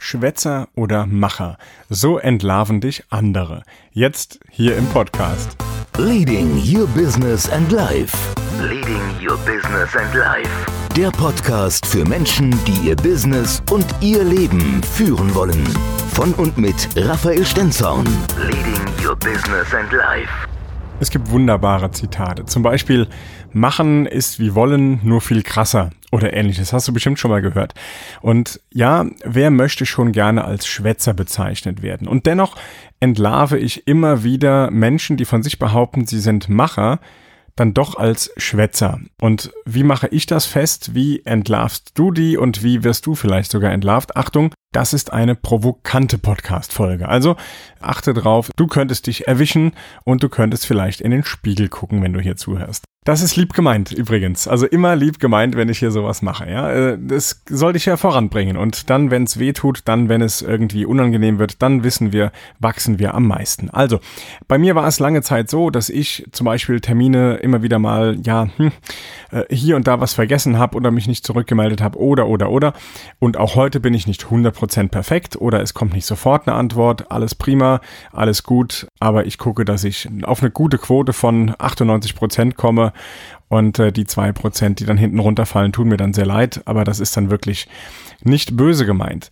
Schwätzer oder Macher. So entlarven dich andere. Jetzt hier im Podcast. Leading Your Business and Life. Leading Your Business and Life. Der Podcast für Menschen, die ihr Business und ihr Leben führen wollen. Von und mit Raphael Stenzhorn. Leading Your Business and Life. Es gibt wunderbare Zitate. Zum Beispiel, machen ist wie wollen, nur viel krasser oder ähnliches. Hast du bestimmt schon mal gehört. Und ja, wer möchte schon gerne als Schwätzer bezeichnet werden? Und dennoch entlarve ich immer wieder Menschen, die von sich behaupten, sie sind Macher, dann doch als Schwätzer. Und wie mache ich das fest? Wie entlarvst du die und wie wirst du vielleicht sogar entlarvt? Achtung, das ist eine provokante Podcast-Folge. Also achte drauf, du könntest dich erwischen und du könntest vielleicht in den Spiegel gucken, wenn du hier zuhörst. Das ist lieb gemeint übrigens. Also immer lieb gemeint, wenn ich hier sowas mache. Ja, äh, das soll dich ja voranbringen. Und dann, wenn es weh tut, dann, wenn es irgendwie unangenehm wird, dann wissen wir, wachsen wir am meisten. Also bei mir war es lange Zeit so, dass ich zum Beispiel Termine immer wieder mal ja hm, äh, hier und da was vergessen habe oder mich nicht zurückgemeldet habe oder oder oder. Und auch heute bin ich nicht 100% perfekt oder es kommt nicht sofort eine Antwort. Alles prima, alles gut. Aber ich gucke, dass ich auf eine gute Quote von 98% komme und äh, die zwei Prozent, die dann hinten runterfallen, tun mir dann sehr leid, aber das ist dann wirklich nicht böse gemeint.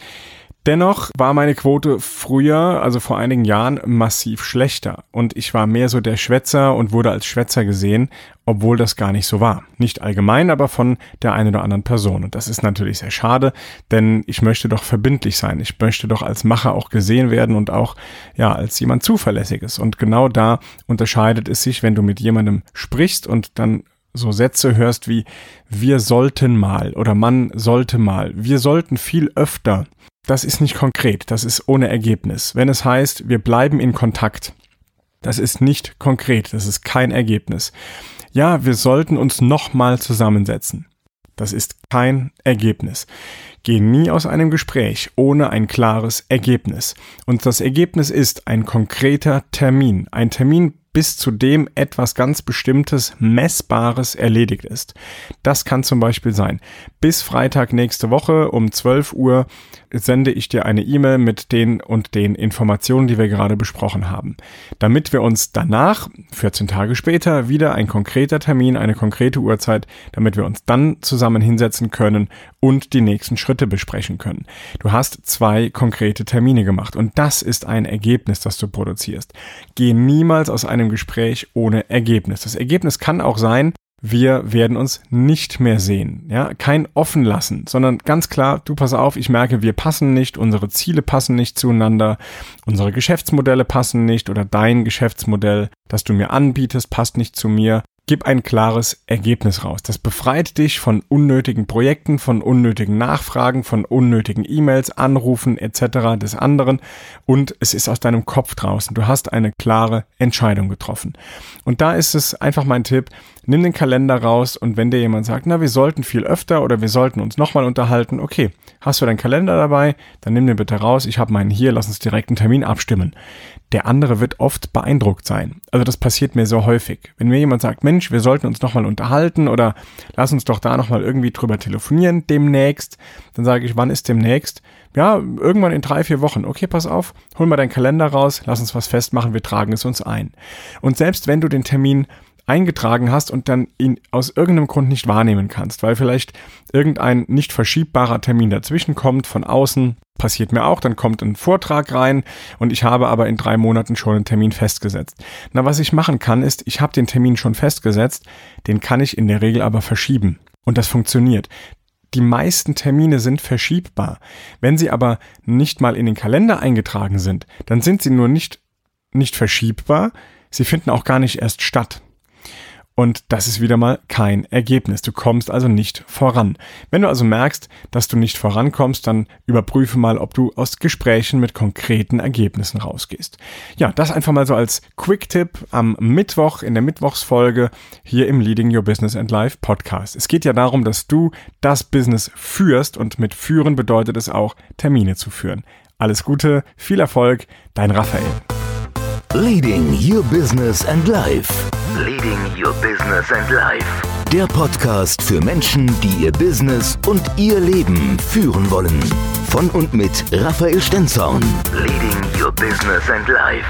Dennoch war meine Quote früher, also vor einigen Jahren, massiv schlechter. Und ich war mehr so der Schwätzer und wurde als Schwätzer gesehen, obwohl das gar nicht so war. Nicht allgemein, aber von der einen oder anderen Person. Und das ist natürlich sehr schade, denn ich möchte doch verbindlich sein. Ich möchte doch als Macher auch gesehen werden und auch, ja, als jemand Zuverlässiges. Und genau da unterscheidet es sich, wenn du mit jemandem sprichst und dann so Sätze hörst wie wir sollten mal oder man sollte mal, wir sollten viel öfter das ist nicht konkret, das ist ohne Ergebnis. Wenn es heißt, wir bleiben in Kontakt, das ist nicht konkret, das ist kein Ergebnis. Ja, wir sollten uns nochmal zusammensetzen. Das ist kein Ergebnis. Geh nie aus einem Gespräch ohne ein klares Ergebnis. Und das Ergebnis ist ein konkreter Termin. Ein Termin bis zu dem etwas ganz Bestimmtes, Messbares erledigt ist. Das kann zum Beispiel sein, bis Freitag nächste Woche um 12 Uhr sende ich dir eine E-Mail mit den und den Informationen, die wir gerade besprochen haben. Damit wir uns danach, 14 Tage später, wieder ein konkreter Termin, eine konkrete Uhrzeit, damit wir uns dann zusammen hinsetzen können und die nächsten Schritte besprechen können. Du hast zwei konkrete Termine gemacht und das ist ein Ergebnis, das du produzierst. Geh niemals aus einem Gespräch ohne Ergebnis. Das Ergebnis kann auch sein, wir werden uns nicht mehr sehen. Ja, kein offen lassen, sondern ganz klar, du pass auf, ich merke, wir passen nicht, unsere Ziele passen nicht zueinander, unsere Geschäftsmodelle passen nicht oder dein Geschäftsmodell, das du mir anbietest, passt nicht zu mir. Gib ein klares Ergebnis raus. Das befreit dich von unnötigen Projekten, von unnötigen Nachfragen, von unnötigen E-Mails, Anrufen etc. des anderen und es ist aus deinem Kopf draußen. Du hast eine klare Entscheidung getroffen. Und da ist es einfach mein Tipp, nimm den Kalender raus und wenn dir jemand sagt, na, wir sollten viel öfter oder wir sollten uns nochmal unterhalten, okay, hast du deinen Kalender dabei, dann nimm den bitte raus, ich habe meinen hier, lass uns direkt einen Termin abstimmen der andere wird oft beeindruckt sein. Also das passiert mir so häufig. Wenn mir jemand sagt, Mensch, wir sollten uns nochmal unterhalten oder lass uns doch da nochmal irgendwie drüber telefonieren demnächst, dann sage ich, wann ist demnächst? Ja, irgendwann in drei, vier Wochen. Okay, pass auf, hol mal deinen Kalender raus, lass uns was festmachen, wir tragen es uns ein. Und selbst wenn du den Termin eingetragen hast und dann ihn aus irgendeinem Grund nicht wahrnehmen kannst, weil vielleicht irgendein nicht verschiebbarer Termin dazwischen kommt von außen, passiert mir auch, dann kommt ein Vortrag rein und ich habe aber in drei Monaten schon einen Termin festgesetzt. Na, was ich machen kann, ist, ich habe den Termin schon festgesetzt, den kann ich in der Regel aber verschieben. Und das funktioniert. Die meisten Termine sind verschiebbar. Wenn sie aber nicht mal in den Kalender eingetragen sind, dann sind sie nur nicht, nicht verschiebbar, sie finden auch gar nicht erst statt. Und das ist wieder mal kein Ergebnis. Du kommst also nicht voran. Wenn du also merkst, dass du nicht vorankommst, dann überprüfe mal, ob du aus Gesprächen mit konkreten Ergebnissen rausgehst. Ja, das einfach mal so als Quick-Tipp am Mittwoch in der Mittwochsfolge hier im Leading Your Business and Life Podcast. Es geht ja darum, dass du das Business führst und mit führen bedeutet es auch, Termine zu führen. Alles Gute, viel Erfolg, dein Raphael. Leading Your Business and Life. Leading Your Business and Life. Der Podcast für Menschen, die ihr Business und ihr Leben führen wollen. Von und mit Raphael Stenzhorn. Leading Your Business and Life.